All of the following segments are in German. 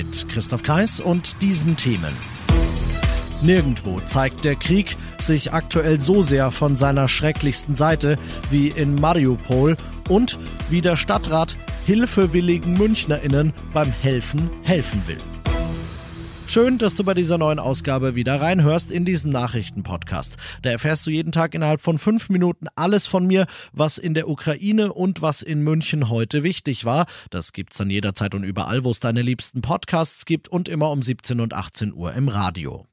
Mit Christoph Kreis und diesen Themen. Nirgendwo zeigt der Krieg sich aktuell so sehr von seiner schrecklichsten Seite wie in Mariupol und wie der Stadtrat hilfewilligen MünchnerInnen beim Helfen helfen will. Schön, dass du bei dieser neuen Ausgabe wieder reinhörst in diesem Nachrichtenpodcast. Da erfährst du jeden Tag innerhalb von fünf Minuten alles von mir, was in der Ukraine und was in München heute wichtig war. Das gibt's dann jederzeit und überall, wo es deine liebsten Podcasts gibt und immer um 17 und 18 Uhr im Radio.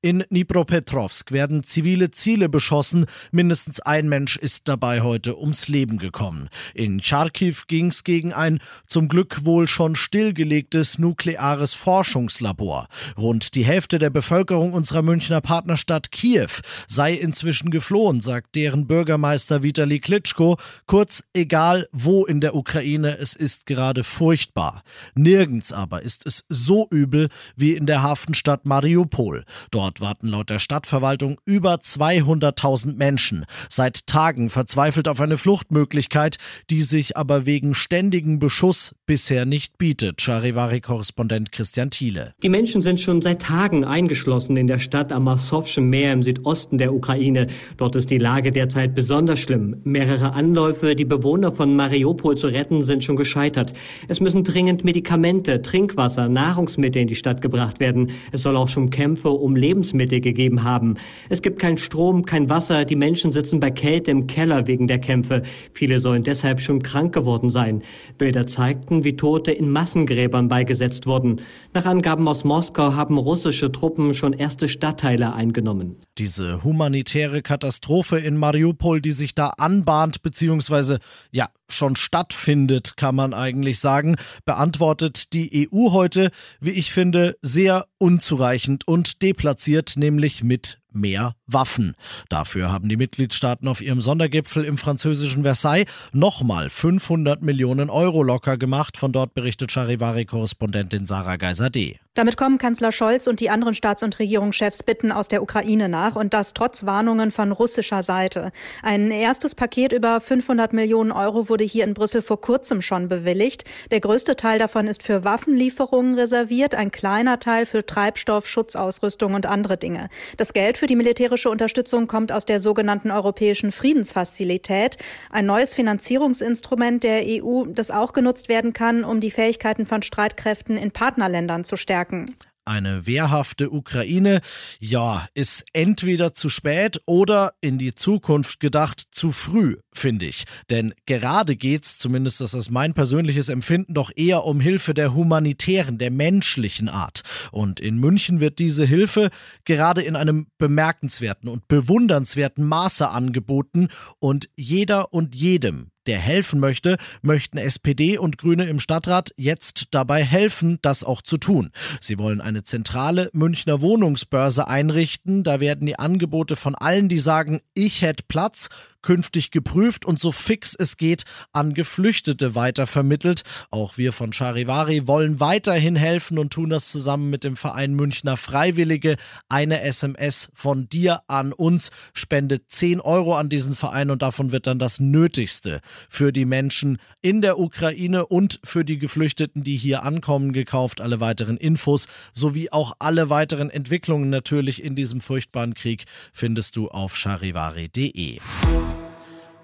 In Dnipropetrovsk werden zivile Ziele beschossen. Mindestens ein Mensch ist dabei heute ums Leben gekommen. In Charkiw ging es gegen ein zum Glück wohl schon stillgelegtes nukleares Forschungslabor. Rund die Hälfte der Bevölkerung unserer Münchner Partnerstadt Kiew sei inzwischen geflohen, sagt deren Bürgermeister Vitali Klitschko. Kurz, egal wo in der Ukraine, es ist gerade furchtbar. Nirgends aber ist es so übel wie in der Hafenstadt Mariupol. Dort Dort warten laut der Stadtverwaltung über 200.000 Menschen, seit Tagen verzweifelt auf eine Fluchtmöglichkeit, die sich aber wegen ständigen Beschuss bisher nicht bietet. Charivari-Korrespondent Christian Thiele. Die Menschen sind schon seit Tagen eingeschlossen in der Stadt am Asowschen Meer im Südosten der Ukraine. Dort ist die Lage derzeit besonders schlimm. Mehrere Anläufe, die Bewohner von Mariupol zu retten, sind schon gescheitert. Es müssen dringend Medikamente, Trinkwasser, Nahrungsmittel in die Stadt gebracht werden. Es soll auch schon Kämpfe um Leben Lebensmittel gegeben haben. Es gibt keinen Strom, kein Wasser, die Menschen sitzen bei Kälte im Keller wegen der Kämpfe. Viele sollen deshalb schon krank geworden sein. Bilder zeigten, wie Tote in Massengräbern beigesetzt wurden. Nach Angaben aus Moskau haben russische Truppen schon erste Stadtteile eingenommen. Diese humanitäre Katastrophe in Mariupol, die sich da anbahnt, beziehungsweise ja schon stattfindet, kann man eigentlich sagen, beantwortet die EU heute, wie ich finde, sehr unzureichend und deplatziert, nämlich mit mehr Waffen. Dafür haben die Mitgliedstaaten auf ihrem Sondergipfel im französischen Versailles nochmal 500 Millionen Euro locker gemacht. Von dort berichtet Charivari-Korrespondentin Sarah Geiser-D. Damit kommen Kanzler Scholz und die anderen Staats- und Regierungschefs Bitten aus der Ukraine nach und das trotz Warnungen von russischer Seite. Ein erstes Paket über 500 Millionen Euro wurde hier in Brüssel vor kurzem schon bewilligt. Der größte Teil davon ist für Waffenlieferungen reserviert, ein kleiner Teil für Treibstoff, Schutzausrüstung und andere Dinge. Das Geld für die militärische Unterstützung kommt aus der sogenannten Europäischen Friedensfazilität, ein neues Finanzierungsinstrument der EU, das auch genutzt werden kann, um die Fähigkeiten von Streitkräften in Partnerländern zu stärken. Eine wehrhafte Ukraine, ja, ist entweder zu spät oder in die Zukunft gedacht zu früh, finde ich. Denn gerade geht's, zumindest das ist mein persönliches Empfinden, doch eher um Hilfe der humanitären, der menschlichen Art. Und in München wird diese Hilfe gerade in einem bemerkenswerten und bewundernswerten Maße angeboten und jeder und jedem, der helfen möchte, möchten SPD und Grüne im Stadtrat jetzt dabei helfen, das auch zu tun. Sie wollen eine zentrale Münchner Wohnungsbörse einrichten. Da werden die Angebote von allen, die sagen, ich hätte Platz, künftig geprüft und so fix es geht an Geflüchtete weitervermittelt. Auch wir von Charivari wollen weiterhin helfen und tun das zusammen mit dem Verein Münchner Freiwillige. Eine SMS von dir an uns spendet 10 Euro an diesen Verein und davon wird dann das Nötigste für die Menschen in der Ukraine und für die Geflüchteten, die hier ankommen, gekauft. Alle weiteren Infos sowie auch alle weiteren Entwicklungen natürlich in diesem furchtbaren Krieg findest du auf charivari.de.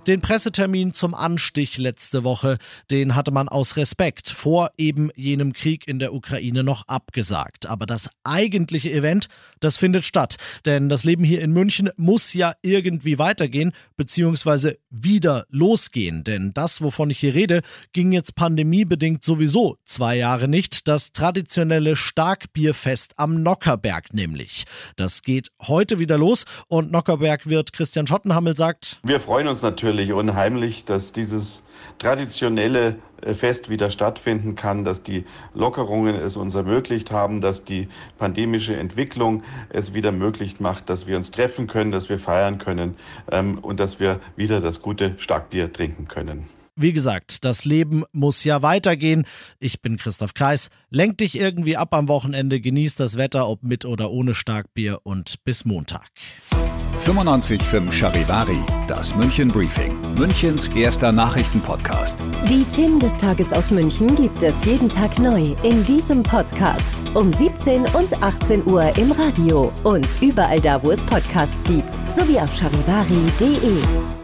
Den Pressetermin zum Anstich letzte Woche, den hatte man aus Respekt vor eben jenem Krieg in der Ukraine noch abgesagt. Aber das eigentliche Event, das findet statt. Denn das Leben hier in München muss ja irgendwie weitergehen, beziehungsweise wieder losgehen. Denn das, wovon ich hier rede, ging jetzt pandemiebedingt sowieso zwei Jahre nicht. Das traditionelle Starkbierfest am Nockerberg nämlich. Das geht heute wieder los und Nockerberg wird Christian Schottenhammel sagt. Wir freuen uns natürlich natürlich unheimlich, dass dieses traditionelle äh, Fest wieder stattfinden kann, dass die Lockerungen es uns ermöglicht haben, dass die pandemische Entwicklung es wieder möglich macht, dass wir uns treffen können, dass wir feiern können ähm, und dass wir wieder das gute Starkbier trinken können. Wie gesagt, das Leben muss ja weitergehen. Ich bin Christoph Kreis. Lenk dich irgendwie ab am Wochenende, genieß das Wetter, ob mit oder ohne Starkbier und bis Montag. 95.5 Charivari, das München Briefing, Münchens erster Nachrichtenpodcast. Die Themen des Tages aus München gibt es jeden Tag neu in diesem Podcast. Um 17 und 18 Uhr im Radio und überall da, wo es Podcasts gibt, sowie auf charivari.de.